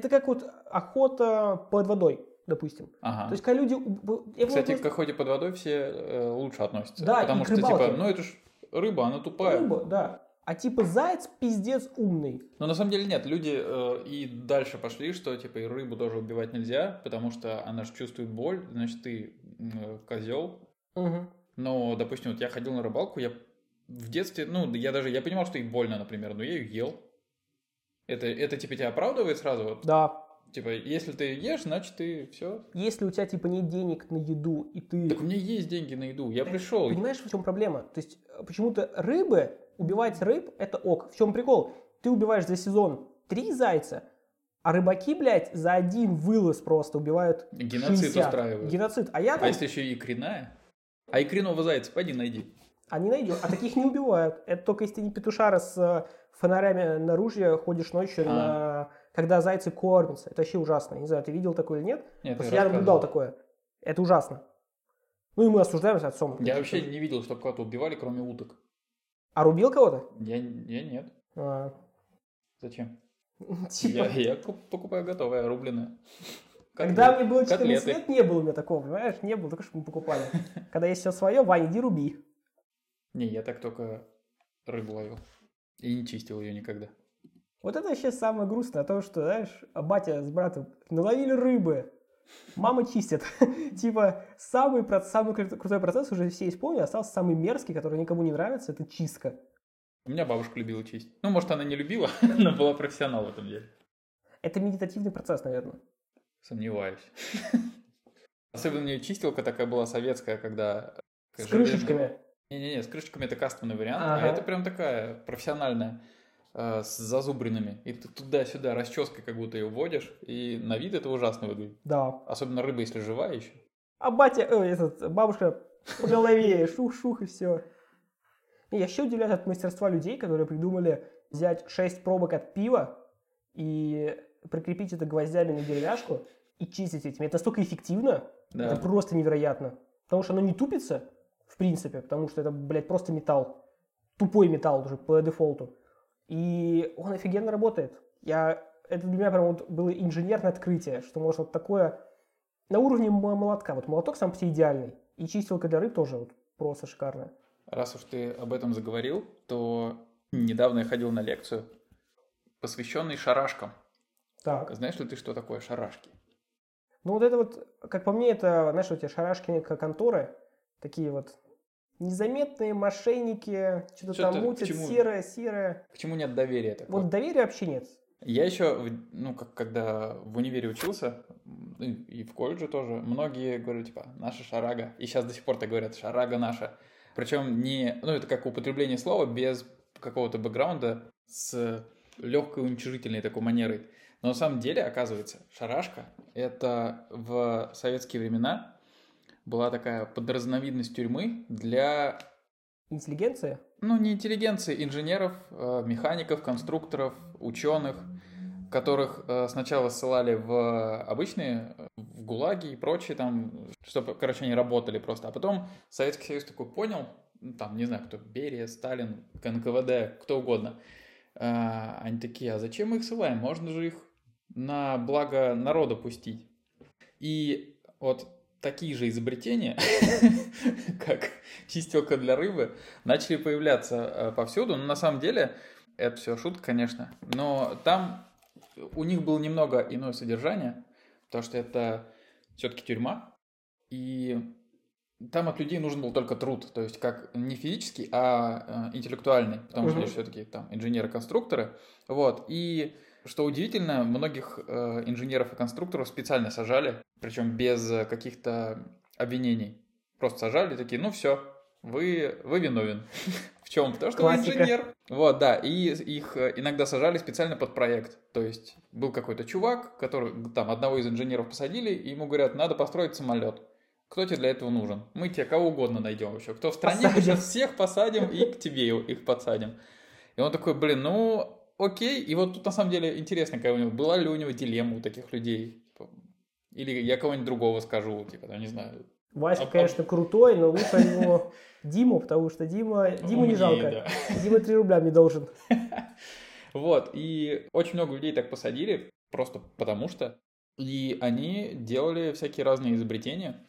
Это как вот охота под водой, допустим. Ага. То есть, когда люди... я Кстати, просто- к охоте под водой все э, лучше относятся. Да, потому что, типа, рыбалке. ну это ж рыба, она тупая. Рыба, да. А типа заяц пиздец умный. Но на самом деле нет, люди э, и дальше пошли, что типа и рыбу тоже убивать нельзя, потому что она же чувствует боль, значит ты козел. Мгм. Но, допустим, вот я ходил на рыбалку, я в детстве, ну, я даже, я понимал, что ей больно, например, но я ее ел. Это, это типа тебя оправдывает сразу? Вот, Да. типа, если ты ешь, значит ты все. Если у тебя типа нет денег на еду, и ты... Так у меня есть деньги на еду, я пришел. Понимаешь, в чем проблема? То есть э, почему-то рыбы, убивать рыб это ок. В чем прикол? Ты убиваешь за сезон три зайца, а рыбаки, блядь, за один вылаз просто убивают Геноцид 60. устраивают. Геноцид. А я А там, если еще и икряная? А икриного зайца пойди найди. они найдут, а таких не убивают. Это только если ты не петушара с э, фонарями на ружье ходишь ночью, А. на... когда зайцы кормятся. Это вообще ужасно. Не знаю, ты видел такое или нет? Нет, Потому я наблюдал такое. Это ужасно. Ну и мы осуждаем с отцом. Я вообще не видел, что кого-то убивали, кроме уток. А рубил кого-то? Я, я нет. А, Зачем? типа... Я, я куп- покупаю готовое, рубленое. Когда мне было 14 котлеты. лет, не было у меня такого, понимаешь? Не было, только что мы покупали. Когда есть все свое, Ваня, иди руби. Не, я так только рыбу ловил. И не чистил ее никогда. Вот это вообще самое грустное, то, что, знаешь, батя с братом наловили рыбы, мама чистит. типа, самый, самый кру- крутой процесс уже все исполнили, остался самый мерзкий, который никому не нравится, это чистка. У меня бабушка любила чистить. Ну, может, она не любила, но была профессионал в этом деле. Это медитативный процесс, наверное. Сомневаюсь. Особенно у нее чистилка такая была советская, когда... С крышечками. Не-не-не, с крышечками это кастомный вариант, Ага. а это прям такая профессиональная, э, с зазубринами. И ты туда-сюда расческой как будто ее вводишь, и на вид это ужасно выглядит. Да. Особенно рыба, если живая еще. А батя, э, этот, бабушка по голове, шух-шух и все. Я еще удивляюсь от мастерства людей, которые придумали взять 6 пробок от пива и прикрепить это гвоздями на деревяшку и чистить этим. Это настолько эффективно, Да. это просто невероятно. Потому что оно не тупится, в принципе, потому что это, блядь, просто металл. Тупой металл уже по дефолту. И он офигенно работает. Я, это для меня прям вот было инженерное открытие, что можно вот такое на уровне молотка. Вот молоток сам по себе идеальный. И чистилка для рыб тоже вот просто шикарная. Раз уж ты об этом заговорил, то недавно я ходил на лекцию, посвященной шарашкам. Так. Знаешь ли ты, что такое шарашки? Ну вот это вот, как по мне, это, знаешь, вот эти шарашкины конторы, такие вот незаметные мошенники, что-то Чё-то там мутят, чему? серое, серое. К чему нет доверия такого? Вот доверия вообще нет. Я еще, ну, как когда в универе учился, и в колледже тоже, многие говорят, типа, наша шарага. И сейчас до сих пор так говорят, шарага наша. Причем не, ну, это как употребление слова без какого-то бэкграунда с легкой уничижительной такой манерой. Но на самом деле, оказывается, шарашка — это в советские времена была такая подразновидность тюрьмы для Интеллигенция? ну, не интеллигенции, инженеров, э, механиков, конструкторов, ученых, которых э, сначала ссылали в обычные, в ГУЛАГи и прочие там, чтобы, короче, они работали просто. А потом Советский Союз такой понял, ну, там, не знаю, кто, Берия, Сталин, НКВД, кто угодно. Э, Они такие, а зачем мы их ссылаем? Можно же их на благо народа пустить. И вот такие же изобретения, как чистилка для рыбы, начали появляться э, повсюду. Но на самом деле это все шутка, конечно. Но там у них было немного иное содержание, потому что это все-таки тюрьма. И там от людей нужен был только труд, то есть как не физический, а э, интеллектуальный, потому что Мгм. они все-таки там инженеры-конструкторы. Вот. И что удивительно, многих э, инженеров и конструкторов специально сажали, причем без э, каких-то обвинений. Просто сажали такие, ну все, вы, вы виновен. В чем? Потому что вы инженер. Вот, да. И их э, иногда сажали специально под проект. То есть был какой-то чувак, который там одного из инженеров посадили, и ему говорят, надо построить самолет. Кто тебе для этого нужен? Мы тебе кого угодно найдем еще. Кто в стране, мы Посадим. сейчас всех посадим и к тебе их подсадим. И он такой, блин, ну окей. И вот тут на самом деле интересно, какая у него, была ли у него дилемма у таких людей. Типа, Или я кого-нибудь другого скажу, типа, там, не знаю. Васька, А- конечно, крутой, но лучше его Диму, потому что Дима, Диму не жалко. Дима 3 рубля мне должен. Вот, и очень много людей так посадили. просто потому что. И они делали всякие разные изобретения.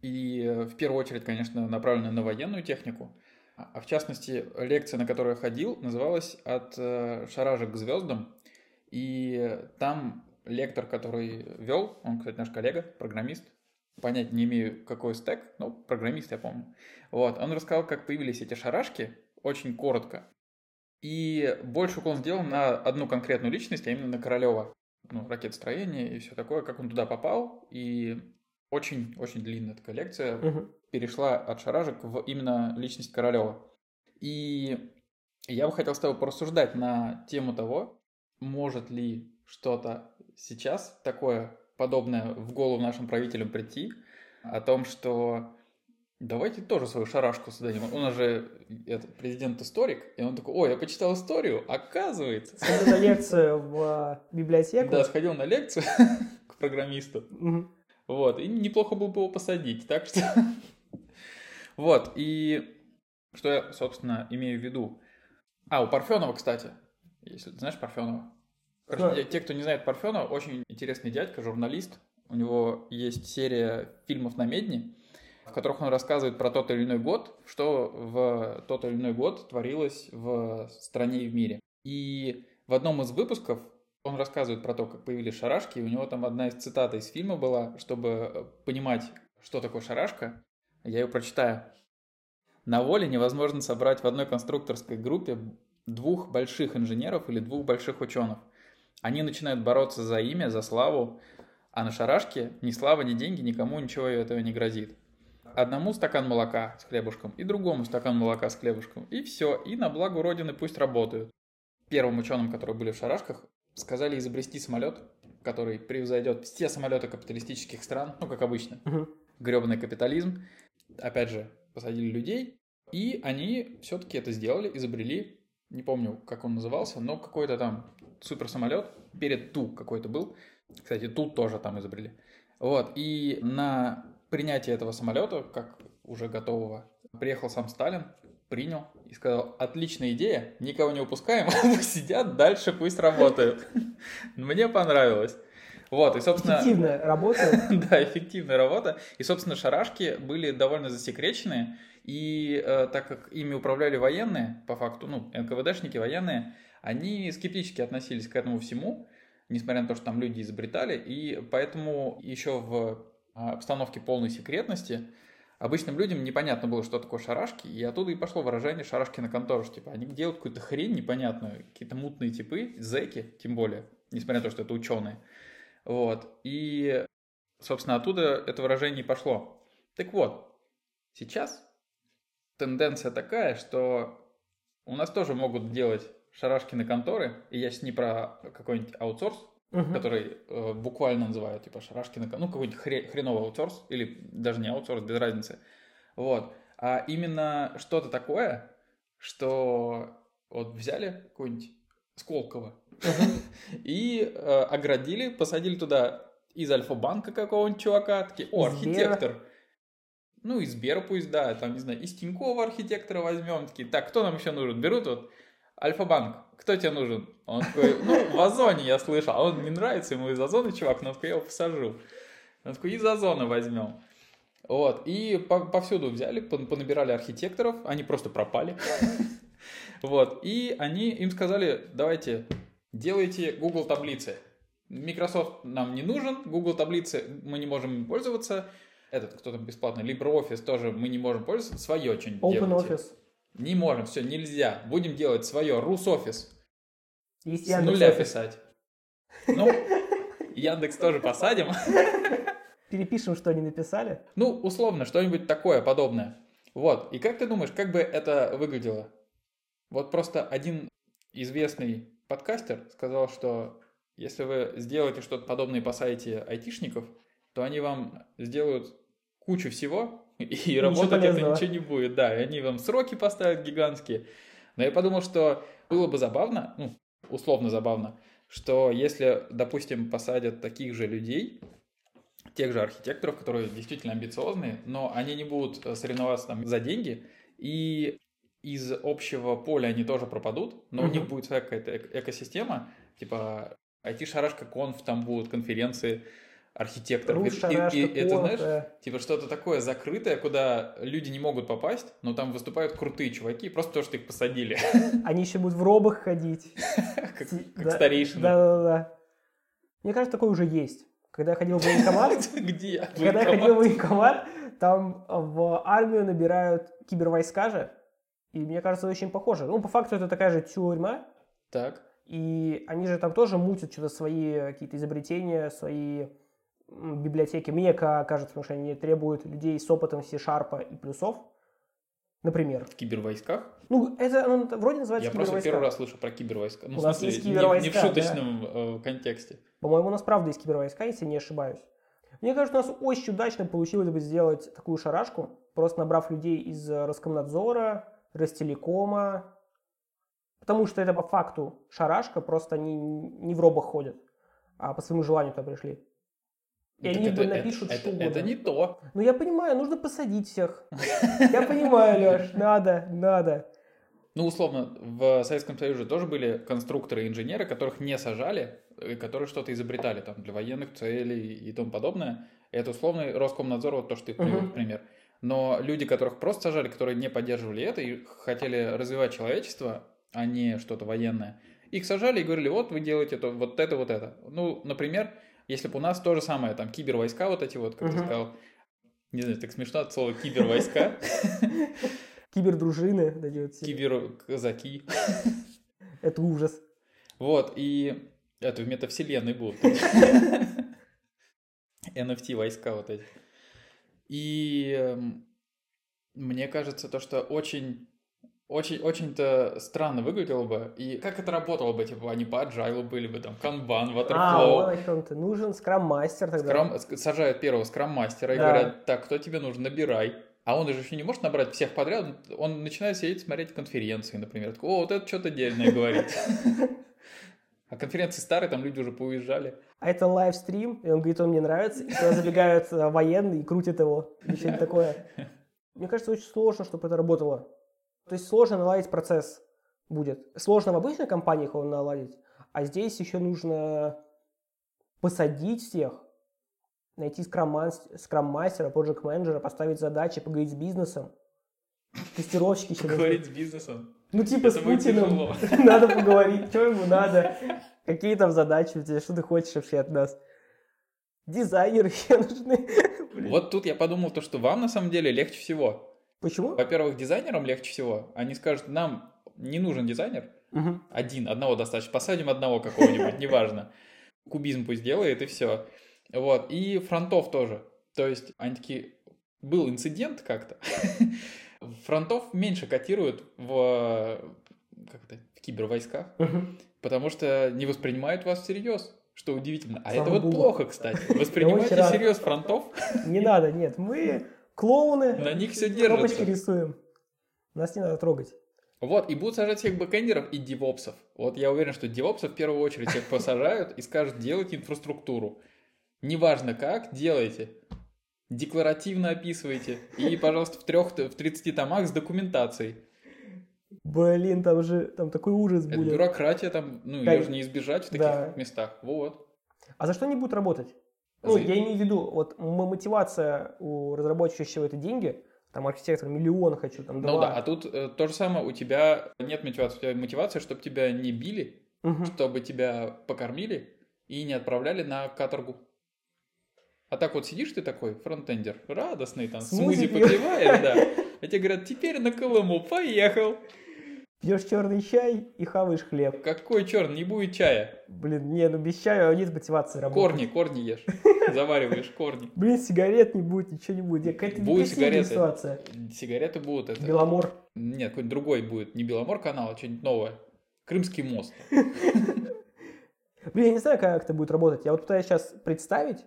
И э, в первую очередь, конечно, направлены на военную технику. А в частности, лекция, на которую я ходил, называлась «От э, шаражек к звездам». И там лектор, который вел, он, кстати, наш коллега, программист, понять не имею, какой стек, но программист, я помню. Вот, он рассказал, как появились эти шарашки, очень коротко. И больше уклон сделал на одну конкретную личность, а именно на Королева. Ну, ракетостроение и все такое, как он туда попал. И очень-очень длинная такая лекция угу. Перешла от шаражек в именно личность Королева. И я бы хотел с тобой порассуждать на тему того, может ли что-то сейчас такое подобное в голову нашим правителям прийти, о том, что давайте тоже свою шарашку создадим. Он же это, президент-историк, и он такой, ой, я почитал историю, оказывается. Сходил на лекцию в а, библиотеку. Да, сходил на лекцию к программисту. Вот, и неплохо было бы его посадить, так что... Вот, и что я, собственно, имею в виду? А, у Парфенова, кстати, если ты знаешь Парфенова. Короче, те, кто не знает Парфенова, очень интересный дядька, журналист. У него есть серия фильмов на Медне, в которых он рассказывает про тот или иной год, что в тот или иной год творилось в стране и в мире. И в одном из выпусков он рассказывает про то, как появились шарашки, и у него там одна из цитат из фильма была, чтобы понимать, что такое шарашка, я ее прочитаю. На воле невозможно собрать в одной конструкторской группе двух больших инженеров или двух больших ученых. Они начинают бороться за имя, за славу, а на шарашке ни слава, ни деньги никому ничего этого не грозит. Одному стакан молока с хлебушком и другому стакан молока с хлебушком. И все, и на благо Родины пусть работают. Первым ученым, которые были в шарашках, сказали изобрести самолет, который превзойдет все самолеты капиталистических стран, ну, как обычно. Угу. Гребаный капитализм. Опять же, посадили людей, и они все-таки это сделали, изобрели, не помню, как он назывался, но какой-то там суперсамолет, перед Ту какой-то был. Кстати, Ту тоже там изобрели. Вот, и на принятие этого самолета, как уже готового, приехал сам Сталин, принял и сказал, отличная идея, никого не упускаем, сидят дальше, пусть работают. Мне понравилось. Вот, и, собственно... Эффективная работа. да, эффективная работа. И, собственно, шарашки были довольно засекречены, и э, так как ими управляли военные, по факту, ну, НКВДшники, военные, они скептически относились к этому всему, несмотря на то, что там люди изобретали, и поэтому еще в а, обстановке полной секретности обычным людям непонятно было, что такое шарашки, и оттуда и пошло выражение «шарашки на контору», типа они делают какую-то хрень непонятную, какие-то мутные типы, зэки, тем более, несмотря на то, что это ученые. Вот, и, собственно, оттуда это выражение и пошло. Так вот, сейчас тенденция такая, что у нас тоже могут делать шарашкины конторы, и я сейчас не про какой-нибудь аутсорс, uh-huh. который э, буквально называют, типа, шарашкины, ну, какой-нибудь хре- хреновый аутсорс, или даже не аутсорс, без разницы. Вот. А именно что-то такое, что вот взяли какой-нибудь Сколково. и э, оградили, посадили туда из Альфа-банка какого-нибудь чувака, такие, о, архитектор. Ну, из Сбера пусть, да, там, не знаю, из Тинькова архитектора возьмем, такие, так, кто нам еще нужен? Берут вот Альфа-банк, кто тебе нужен? Он такой, ну, в Озоне я слышал. А он не нравится ему из Озона, чувак, но я его посажу. Он такой, из Озона возьмем. Вот, и повсюду взяли, понабирали архитекторов, они просто пропали. Вот, и они им сказали, давайте, делайте Google таблицы. Microsoft нам не нужен, Google таблицы мы не можем им пользоваться. Этот, кто там бесплатный, LibreOffice тоже мы не можем пользоваться, свое что-нибудь OpenOffice. Не можем, все, нельзя. Будем делать свое. Русофис. Есть С нуля писать. Ну, Яндекс тоже посадим. Перепишем, что они написали. Ну, условно, что-нибудь такое подобное. Вот. И как ты думаешь, как бы это выглядело? Вот просто один известный подкастер сказал, что если вы сделаете что-то подобное по сайте айтишников, то они вам сделают кучу всего, и работать это ничего не будет. Да, и они вам сроки поставят гигантские. Но я подумал, что было бы забавно, ну, условно забавно, что если, допустим, посадят таких же людей, тех же архитекторов, которые действительно амбициозные, но они не будут э, соревноваться там за деньги, и из общего поля они тоже пропадут, но угу. у них будет своя какая-то экосистема, типа IT-шарашка конф, там будут конференции архитекторов. И- и- шарашка, и это, знаешь, э. типа что-то такое закрытое, куда люди не могут попасть, но там выступают крутые чуваки, просто потому что их посадили, Они еще будут в робах ходить. как, старейшины. Да-да-да. Мне кажется, такое уже есть. Когда я ходил в военкомат, Где? когда я ходил в военкомат, там в армию набирают кибервойска же, и мне кажется, очень похоже. Ну, по факту это такая же тюрьма, Так. и они же там тоже мутят что-то свои какие-то изобретения, свои библиотеки. Мне ка- кажется, потому что они требуют людей с опытом C-Sharp и плюсов, например. В кибервойсках? Ну, это оно вроде называется Я просто первый раз слышу про кибервойска. Ну, У в нас смысле, есть не- кибервойска, не, в да. шуточном э, контексте. По-моему, у нас правда есть кибервойска, если не ошибаюсь. Мне кажется, у нас очень удачно получилось бы сделать такую шарашку, просто набрав людей из э, Роскомнадзора, Ростелекома, потому что это по факту шарашка, просто они не в робах ходят, а по своему желанию туда пришли. И Так они это, это- напишут это, что это угодно. не то. Ну, я понимаю, нужно посадить всех. Я понимаю, Леш, надо, надо. Ну, условно, в Советском Союзе тоже были конструкторы и инженеры, которых не сажали, и которые что-то изобретали там для военных целей и тому подобное. Это условный Роскомнадзор, вот то, что ты привел в пример. Но люди, которых просто сажали, которые не поддерживали это и хотели развивать человечество, а не что-то военное, их сажали и говорили, вот вы делаете это, вот это, вот это. Ну, например, если бы у нас то же самое, там, кибервойска вот эти вот, как ты Мгм. сказал, не знаю, так смешно от слова кибервойска, Кибердружины, киберказаки. Это ужас. Вот, и это в метавселенной будут. NFT войска вот эти. И эм, мне кажется, то, что очень очень, очень-то странно выглядело бы. И как это работало бы? Типа, они по agile были бы, там, канбан, А, waterflow. о чем ты. Нужен скрам-мастер тогда. Скрам- ск- сажают первого скрам-мастера и Да. говорят, так, кто тебе нужен, набирай. А он же еще не может набрать всех подряд, он начинает сидеть смотреть конференции, например. Такой, О, вот это что-то дельное говорит. А конференции старые, там люди уже поуезжали. А это лайвстрим, и он говорит, он мне нравится, и туда забегают э, военные и крутят его. Или что-нибудь такое. Мне кажется, очень сложно, чтобы это работало. То есть сложно наладить процесс будет. Сложно в обычных компаниях его наладить, а здесь еще нужно посадить всех, найти скрам-мастера, проект-менеджера, поставить задачи, поговорить с бизнесом. Тестировщики еще нужны. Говорить с бизнесом. Ну, типа с Это будет Путиным. Надо поговорить, что ему надо. Какие там задачи у тебя, что ты хочешь вообще от нас? Дизайнеры еще нужны. Вот тут я подумал то, что вам на самом деле легче всего. Почему? Во-первых, дизайнерам легче всего. Они скажут, нам не нужен дизайнер, Мгм. один, одного достаточно. Посадим одного какого-нибудь, неважно. Кубизм пусть делает, и все. Вот. И фронтов тоже. То есть они такие... Был инцидент как-то. Фронтов меньше котируют в, как это, в кибервойсках, потому что не воспринимают вас всерьез. Что удивительно. А Слава это вот богу. плохо, кстати. Воспринимайте рад. всерьез фронтов, Не надо, нет, мы клоуны, на них все кнопочки держится. рисуем. Нас не надо трогать. Вот, и будут сажать всех бэкэндеров и девопсов. Вот я уверен, что девопсов в первую очередь всех посажают и скажут, делайте инфраструктуру. Неважно как, делайте. Декларативно описывайте. И, пожалуйста, в, трех, в 30 томах с документацией. Блин, там же, там такой ужас Это будет. бюрократия там, ну, Да, ее же не избежать в таких да. местах. Вот. А за что они будут работать? Ну, За- я имею в виду, вот мотивация у разработчика это деньги, там архитектор миллион хочу, там два. Ну да, а тут э, то же самое, у тебя нет мотивации. У тебя мотивация, чтобы тебя не били, Мгм. чтобы тебя покормили и не отправляли на каторгу. А так вот сидишь ты такой, фронтендер, радостный, там, Смузи смузи попиваешь, да. А тебе говорят, теперь на Колыму, поехал. Пьешь черный чай и хаваешь хлеб. Какой черт, не будет чая. Блин, не, ну без чая нет мотивации работать. Корни, корни ешь. Завариваешь корни. Блин, сигарет не будет, ничего не будет. Какая-то депрессивная сигареты. ситуация. Сигареты будут. Это... Беломор. Нет, какой-нибудь другой будет. Не Беломор канал, а что-нибудь новое. Крымский мост. Блин, я не знаю, как это будет работать. Я вот пытаюсь сейчас представить.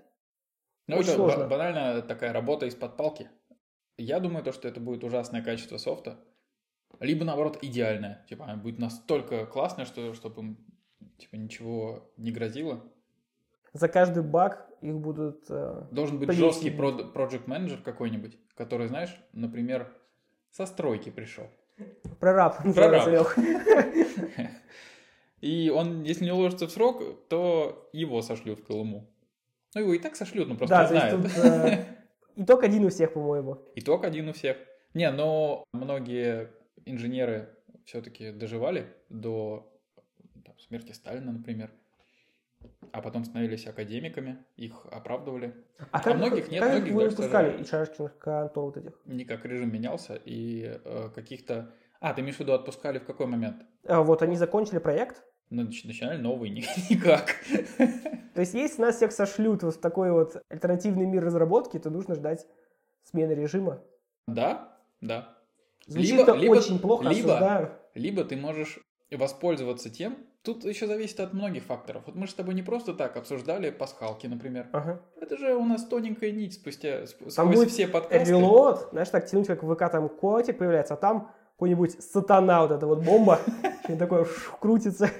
Ну, Очень это сложно. ба- банально такая работа из-под палки. Я думаю, то, что это будет ужасное качество софта. Либо, наоборот, идеальное. Типа, оно будет настолько классное, что чтобы им типа, ничего не грозило. За каждый баг их будут... э, Должен быть Плесень. жесткий проект менеджер какой-нибудь, который, знаешь, например, со стройки пришел. Прораб. Прораб. И он, если не уложится в срок, то его сошлют в Колыму. Ну, его и так сошлют, но просто Да, знают. тут э, итог один у всех, по-моему. Итог один у всех. Не, но многие инженеры все-таки доживали до там, смерти Сталина, например. А потом становились академиками, их оправдывали. А как, многих нет, как многих вы выпускали из шарашкиных контор вот этих? Никак режим менялся, и э, каких-то... А, ты имеешь в виду, отпускали в какой момент? А, вот они закончили проект. Ну, нач- начинали новый, ни- никак. То есть если нас всех сошлют вот в такой вот альтернативный мир разработки, то нужно ждать смены режима. Да, да. Звучит Либо- либо- очень плохо, либо- осуждаю. Либо ты можешь воспользоваться тем... Тут еще зависит от многих факторов. Вот мы же с тобой не просто так обсуждали пасхалки, например. Ага. Это же у нас тоненькая нить спустя сп- Там сквозь будет все подкасты. Reload, знаешь, так тянуть, как в ВК там котик появляется, а там какой-нибудь сатана, вот эта вот бомба, и такое крутится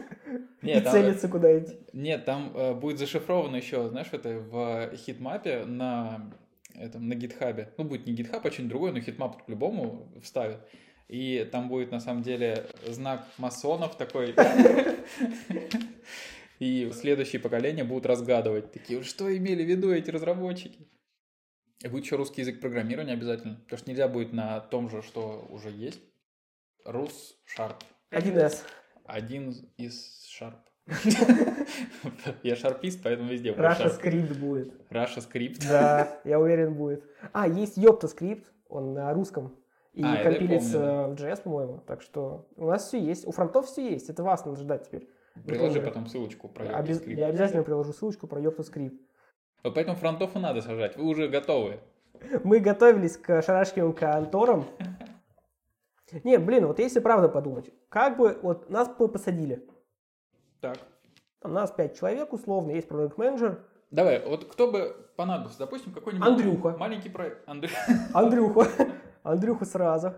и целится куда-нибудь. нет, там э, будет зашифровано еще, знаешь, это в heatmap е на этом на GitHub е. Ну, будет не GitHub, а что-нибудь другое, но heatmap по-любому вставят. И там будет на самом деле знак масонов такой. И следующие поколения будут разгадывать. Такие, «Вот что имели в виду эти разработчики? И будет еще русский язык программирования обязательно. Потому что нельзя будет на том же, что уже есть. Рус Sharp. 1С. Один из Sharp. Я шарпист, поэтому везде будет Russia Script будет. Russia Script. Да, я уверен, будет. А, есть Йопта скрипт, он на русском. И А, компилится в JS, по-моему. Так что у нас все есть. У фронтов все есть. Это вас надо ждать теперь. Приложи потом ссылочку про Обяз-. Я обязательно приложу ссылочку про Йопта скрипт. Вот поэтому фронтов и надо сажать. Вы уже готовы. Мы готовились к шарашкиным конторам. Не, блин, вот если правда подумать, как бы вот нас бы посадили. Так. Там нас пять человек условно, есть продукт менеджер Давай, вот кто бы понадобился? Допустим, какой-нибудь Андрюха. маленький проект. Андрю... Андрюха. Андрюха сразу.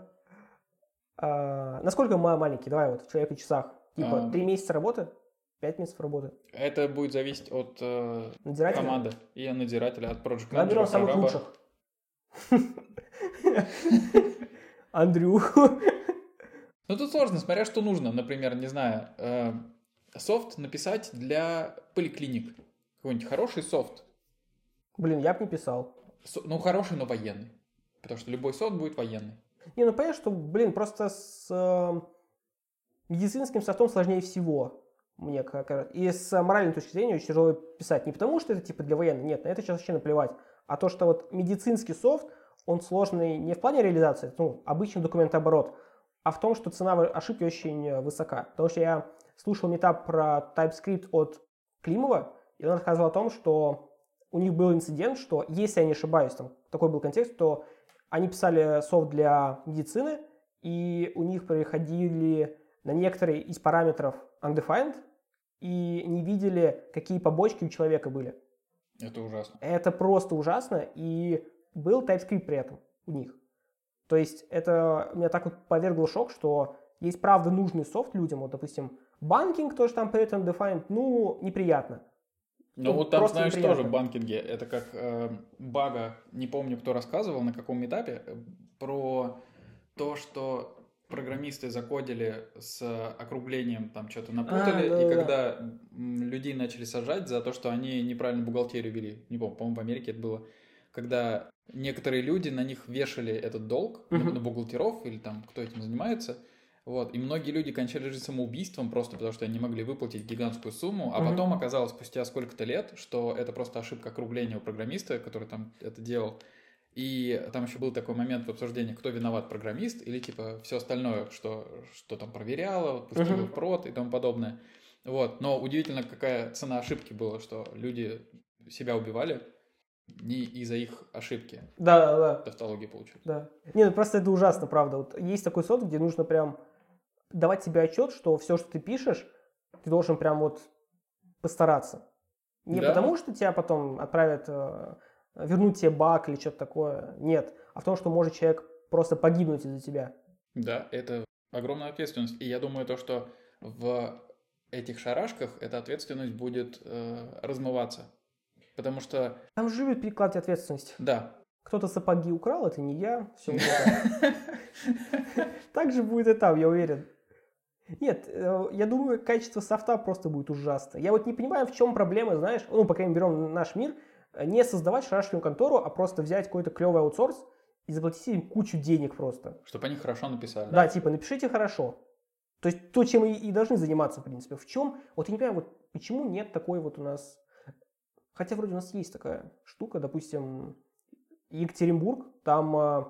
А, насколько ма- маленький? Давай вот в человека часах. Типа А. три месяца работы, пять месяцев работы. Это будет зависеть от э, команды и надзирателя, от проект Давай берем менеджера, самых прораба. лучших. Андрюху. Ну, тут сложно, смотря что нужно. Например, не знаю, э, софт написать для поликлиник. Какой-нибудь хороший софт. Блин, я бы не писал. Со- Ну, хороший, но военный. Потому что любой софт будет военный. Не, ну понятно, что, блин, просто с э, медицинским софтом сложнее всего. Мне как. И с моральной точки зрения очень тяжело писать. Не потому, что это типа для военных, нет, на это сейчас вообще наплевать. А то, что вот медицинский софт, он сложный не в плане реализации, ну, обычный документооборот, а в том, что цена ошибки очень э, высока. Потому что я слушал метап про TypeScript от Климова, и он рассказывал о том, что у них был инцидент, что, если я не ошибаюсь, там такой был контекст, то они писали софт для медицины, и у них приходили на некоторые из параметров undefined, и не видели, какие побочки у человека были. Это ужасно. Это просто ужасно, и был TypeScript при этом у них. То есть это меня так вот повергло шок, что есть правда нужный софт людям, вот, допустим, банкинг тоже там при этом defined, ну, неприятно. Ну, Ну, вот там, знаешь, неприятно. тоже в банкинге. Это как э, бага, не помню, кто рассказывал, на каком этапе, э, про то, что программисты закодили с округлением, там что-то напутали, А, да-да-да. и когда м, людей начали сажать за то, что они неправильно бухгалтерию вели, не помню, по-моему, в Америке это было, когда некоторые люди на них вешали этот долг, на- Мгм. на бухгалтеров или там кто этим занимается, вот, и многие люди кончали жизнь самоубийством просто потому, что они не могли выплатить гигантскую сумму, а Мгм. потом оказалось спустя сколько-то лет, что это просто ошибка округления у программиста, который там это делал. И там еще был такой момент в обсуждении, кто виноват, программист или типа все остальное, что, что там проверяло, пустило Мгм. в прод и тому подобное. Вот. Но удивительно, какая цена ошибки была, что люди себя убивали не из-за их ошибки. Да, да, да. Тавтология получилась. Да. Не, ну просто это ужасно, правда. Вот есть такой софт, где нужно прям давать себе отчет, что все, что ты пишешь, ты должен прям вот постараться. Не Да. потому, что тебя потом отправят э, вернуть тебе баг или что-то такое. Нет. А в том, что может человек просто погибнуть из-за тебя. Да, это огромная ответственность. И я думаю, то, что в этих шарашках эта ответственность будет э, размываться. Потому что, Там же любят перекладывать ответственность. да, Кто-то сапоги украл, это не я. Все Так же будет и там, я уверен. Нет, э, я думаю, качество софта просто будет ужасно. Я вот не понимаю, в чем проблема, знаешь, ну, по крайней мере, берем наш мир, не создавать шарашную контору, а просто взять какой-то клевый аутсорс и заплатить им кучу денег просто. Чтобы они хорошо написали. Да, типа, напишите хорошо. То есть то, чем и, и должны заниматься, в принципе. В чем? Вот я не понимаю, вот почему нет такой вот у нас... Хотя вроде у нас есть такая штука, допустим, Екатеринбург, там э,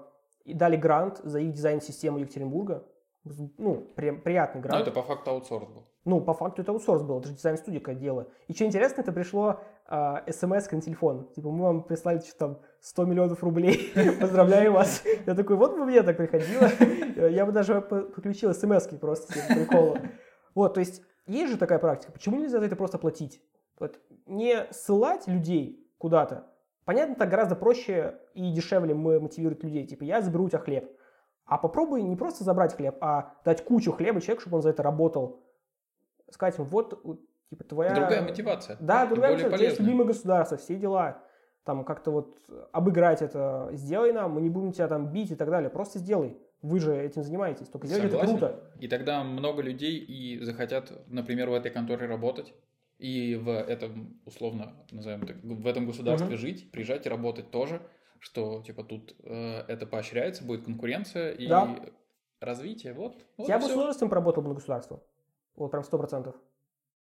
дали грант за их дизайн-систему Екатеринбурга. Ну, при, приятный грант. Но это по факту аутсорс был. Ну, по факту это аутсорс был, это же дизайн-студия какая дело. И что интересно, это пришло э, смс на телефон. Типа, мы вам прислали что там 100 миллионов рублей, поздравляю вас. Я такой, вот бы мне так приходило. Я бы даже подключил смс просто, типа, приколу. Вот, то есть, есть же такая практика. Почему нельзя за это просто платить? Вот, не ссылать людей куда-то. Понятно, так гораздо проще и дешевле мы мотивировать людей. Типа, я заберу у тебя хлеб. А попробуй не просто забрать хлеб, а дать кучу хлеба человеку, чтобы он за это работал сказать ему, вот, типа, твоя... Другая мотивация. Да, другая мотивация. Тебя есть любимое государство, все дела. Там как-то вот обыграть это, сделай нам, мы не будем тебя там бить и так далее. Просто сделай. Вы же этим занимаетесь, только сделайте это круто. И тогда много людей и захотят, например, в этой конторе работать и в этом, условно, назовем так, в этом государстве uh-huh. жить, приезжать и работать тоже, что, типа, тут э, это поощряется, будет конкуренция и да. развитие, вот. вот Я бы с удовольствием поработал бы на государство. Вот прям сто процентов.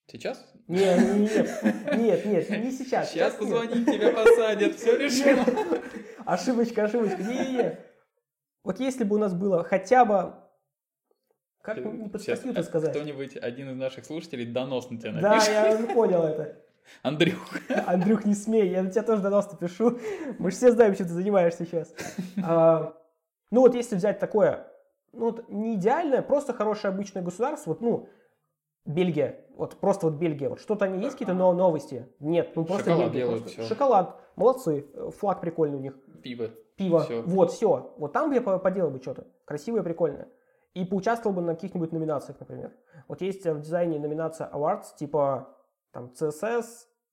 Сейчас? Нет, нет, нет, нет, не сейчас. Сейчас позвони, тебя посадят, все решено. Ошибочка, ошибочка, не-не-не. Вот если бы у нас было хотя бы как не подсказки это сказать? Кто-нибудь, один из наших слушателей, донос на тебя напишет. Да, я уже понял это. Андрюх. Андрюх, не смей, я на тебя тоже донос напишу. Мы же все знаем, чем ты занимаешься сейчас. А, ну вот если взять такое, ну вот не идеальное, просто хорошее обычное государство, вот ну, Бельгия, вот просто вот Бельгия, вот что-то они есть какие-то новости? Нет, ну просто Шоколад Бельгия. Делают, просто. все. Шоколад, молодцы, флаг прикольный у них. Пиво. Пиво, Все. вот, все. Вот там бы я поделал бы что-то красивое, прикольное. И поучаствовал бы на каких-нибудь номинациях, например. Вот есть в дизайне номинация Awards, типа там CSS,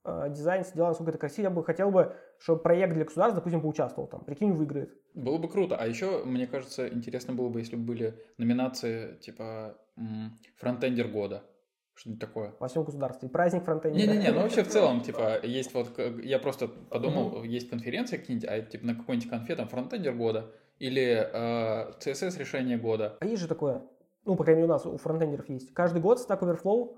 э, дизайн сделан, насколько это красиво. Я бы хотел бы, чтобы проект для государства, допустим, поучаствовал там. Прикинь, выиграет. Было бы круто. А еще, мне кажется, интересно было бы, если бы были номинации типа фронтендер года. Что-нибудь такое. Во всем государстве. И праздник фронтендера. Не-не-не, ну вообще в целом, типа, есть вот, я просто подумал, есть конференции какие-нибудь, а типа на какой-нибудь конфе там фронтендер года или э, CSS решение года. А есть же такое, ну, по крайней мере, у нас, у фронтендеров есть. Каждый год Stack Overflow,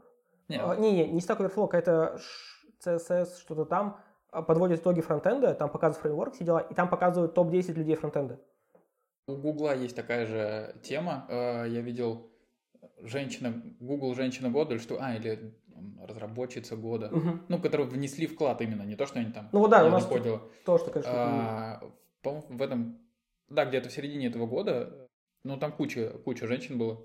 Не, а, не, не, не Stack Overflow, какая-то ш- CSS, что-то там, а, подводит итоги фронтенда, там показывают фреймворк, все дела, и там показывают топ-10 людей фронтенда. У Гугла есть такая же тема. Я видел женщина, Google женщина года или что, а, или разработчица года, Мгм. ну, которые внесли вклад именно, не то, что они там, Ну да, у нас понял. то, что, конечно, А, по-моему, в этом, да, где-то в середине этого года, ну, там куча, куча женщин было.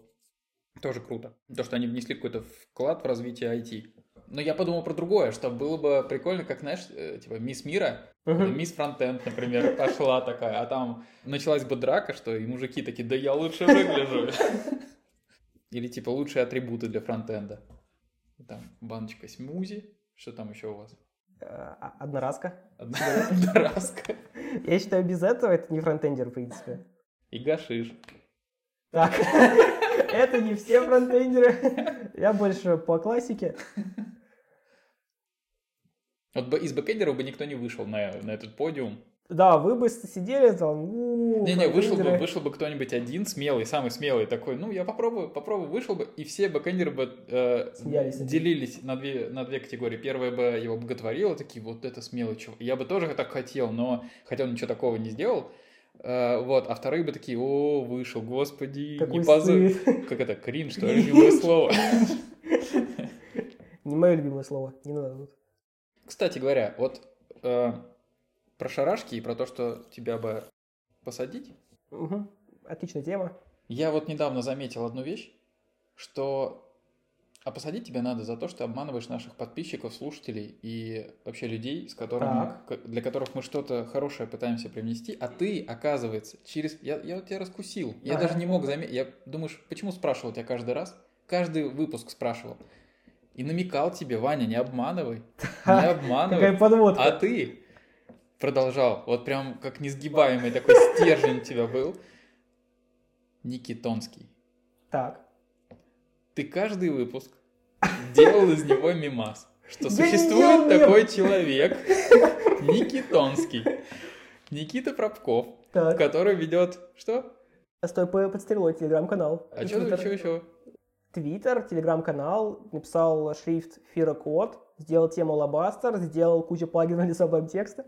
Тоже круто. То, что они внесли какой-то вклад в развитие IT. Но я подумал про другое, что было бы прикольно, как, знаешь, э, типа Мисс Мира. Мисс Фронтенд, например, пошла такая, а там началась бы драка, что и мужики такие, да я лучше выгляжу. Или типа лучшие атрибуты для фронтенда. Там баночка смузи, что там еще у вас? Э, а- Одноразка. Одноразка Я считаю, без этого это не фронтендер, в принципе. и гашиш. Так, это не все фронтендеры. Я больше по классике. Вот из бэкэндеров бы никто не вышел на, на этот подиум. Да, вы бы сидели там, «У, Не-не, вышел бы, фронтендеры». вышел бы кто-нибудь один, смелый, самый смелый такой, ну, я попробую, попробую, вышел бы, и все бэкэндеры бы э, Смеялись. делились на две, на две категории. Первая бы его боготворила, такие, вот это смелый чувак. Я бы тоже так хотел, но хотя он ничего такого не сделал. Э, вот, а вторые бы такие, о, вышел, господи, Какой не позор. Как это, кринж, что ли, любимое слово. Не мое любимое слово. Не надо. Кстати говоря, вот э, про шарашки и про то, что тебя бы посадить, Мгм. Отличная тема. Я вот недавно заметил одну вещь, что а посадить тебя надо за то, что обманываешь наших подписчиков, слушателей и вообще людей, с которыми, для которых мы что-то хорошее пытаемся привнести, а ты, оказывается, через... Я, я вот тебя раскусил. Я Ага. даже не мог заметить. Я думаешь, почему спрашивал тебя каждый раз? Каждый выпуск спрашивал. И намекал тебе, Ваня, не обманывай. Не обманывай. Какая подводка. А ты продолжал, вот прям как несгибаемый такой стержень у тебя был. Никитонский. Так. ты каждый выпуск делал из него мимас. Что существует такой человек, Никитонский, Никита Пробков, Так, который ведет... Что? стой по- под стрелой, телеграм-канал. А что еще, еще? Твиттер, телеграм-канал, написал шрифт Фира Код, сделал тему Лобастер, сделал кучу плагинов для свободного текста.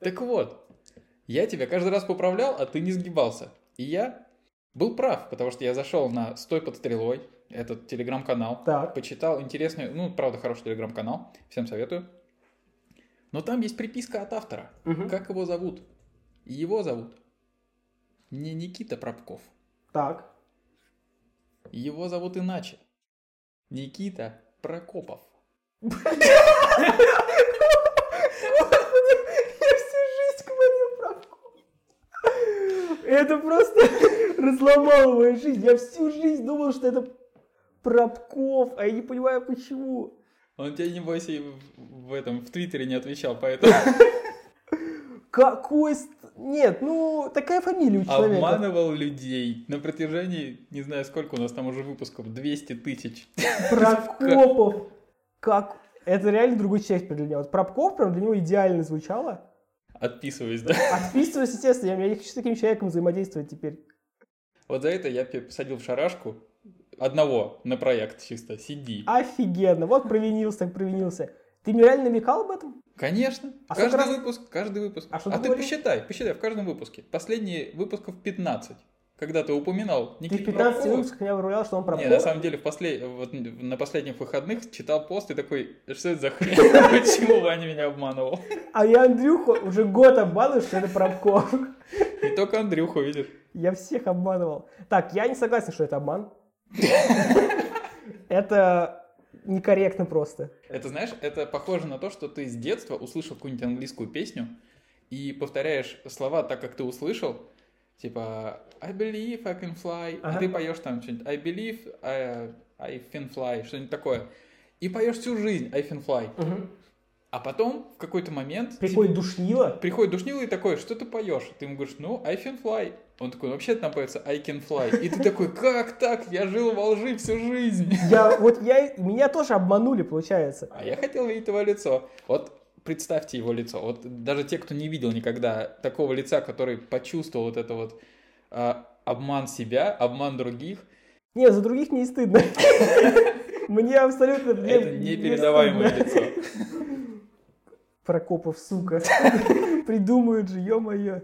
Так вот, я тебя каждый раз поправлял, а ты не сгибался. И я был прав, потому что я зашел на «Стой под стрелой», этот телеграм-канал, Так. почитал интересный, ну, правда, хороший телеграм-канал, всем советую. Но там есть приписка от автора. Мгм. Как его зовут? Его зовут не Никита Пробков. Так. Его зовут иначе. Никита Прокопов. Я всю жизнь говорил про Это просто разломало мою жизнь. Я всю жизнь думал, что это Пробков, а я не понимаю, почему. Он тебе, небось, и в, этом, в Твиттере не отвечал, поэтому Какой... Нет, ну, такая фамилия у человека. обманывал людей на протяжении, не знаю, сколько у нас там уже выпусков, 200 тысяч. Прокопов. Как... Это реально другой человек для меня. Вот Пробков прям для него идеально звучало. Отписываюсь, да. Отписываюсь, естественно, я, я хочу с таким человеком взаимодействовать теперь. Вот за это я посадил в шарашку одного на проект чисто, сиди. Офигенно. Вот провинился, так провинился. Ты мне реально намекал об этом? Конечно. А каждый раз- выпуск, каждый выпуск. А А, ты ты посчитай, посчитай в каждом выпуске. Последние выпусков 15. Когда ты упоминал Ты Никиту в 15 Пробкова. выпусках меня выругал, что он Пробков. Не, на самом деле, в послед... вот на последних выходных читал пост и такой, что это за хрень? Почему Ваня меня обманывал? А я Андрюху уже год обманываю, что это Пробков. Не только Андрюху, видишь. Я всех обманывал. Так, я не согласен, что это обман. Это некорректно просто. Это, знаешь, это похоже на то, что ты с детства услышал какую-нибудь английскую песню и повторяешь слова так, как ты услышал. Типа I believe I can fly. Ага. И ты поешь там что-нибудь I believe I, I can fly. Что-нибудь такое. И поешь всю жизнь I can fly. А потом в какой-то момент Приходит душнило. приходит душнило и такой, что ты поешь? Ты ему говоришь, ну, I can fly. Он такой, ну, вообще там поется I can fly. И ты такой, как так? Я жил во лжи всю жизнь. Я, вот я, меня тоже обманули, получается. А я хотел видеть его лицо. Вот представьте его лицо. Вот даже те, кто не видел никогда такого лица, который почувствовал вот это вот а, обман себя, обман других, Не, за других не стыдно. Мне абсолютно... это непередаваемое лицо. Прокопов, сука. Придумают же, ё-моё.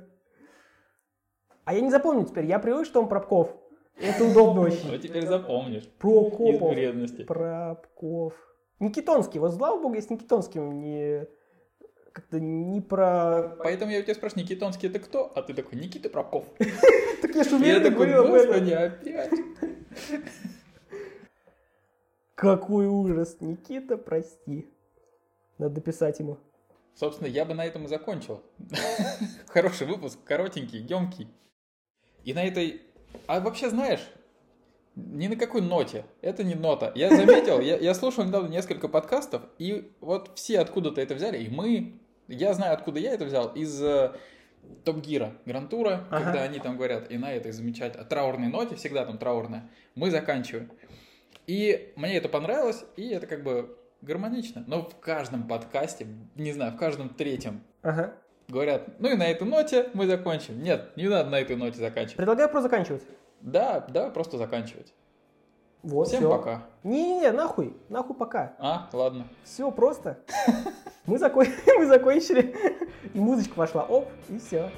А я не запомню теперь, я привык, что он Пробков. Это удобно Ну, очень. теперь запомнишь. Из Прокопов. вредности. Пробков. Никитонский. Вот слава богу, я с Никитонским не... Как-то не про... Поэтому я у тебя спрашиваю, Никитонский это кто? А ты такой, Никита Пробков. Так я же уверенно говорил об этом. опять. Какой ужас. Никита, прости. Надо писать ему. Собственно, я бы на этом и закончил. Хороший выпуск, коротенький, емкий. И на этой... А вообще знаешь, ни на какой ноте. Это не нота. Я заметил, я, я слушал недавно несколько подкастов, и вот все откуда-то это взяли, и мы... Я знаю, откуда я это взял, из Топ Гира, Грантура, Ага. когда они там говорят, и на этой замечательной траурной ноте, всегда там траурная, мы заканчиваем. И мне это понравилось, и это как бы гармонично. Но в каждом подкасте, не знаю, в каждом третьем Ага. говорят, ну и на этой ноте мы закончим. Нет, не надо на этой ноте заканчивать. Предлагаю просто заканчивать. Да, давай просто заканчивать. Вот, Всем всё. пока. Не-не-не, нахуй. Нахуй пока. А, ладно. Все просто. Мы, закон... мы закончили. И музычка пошла. Оп, и все.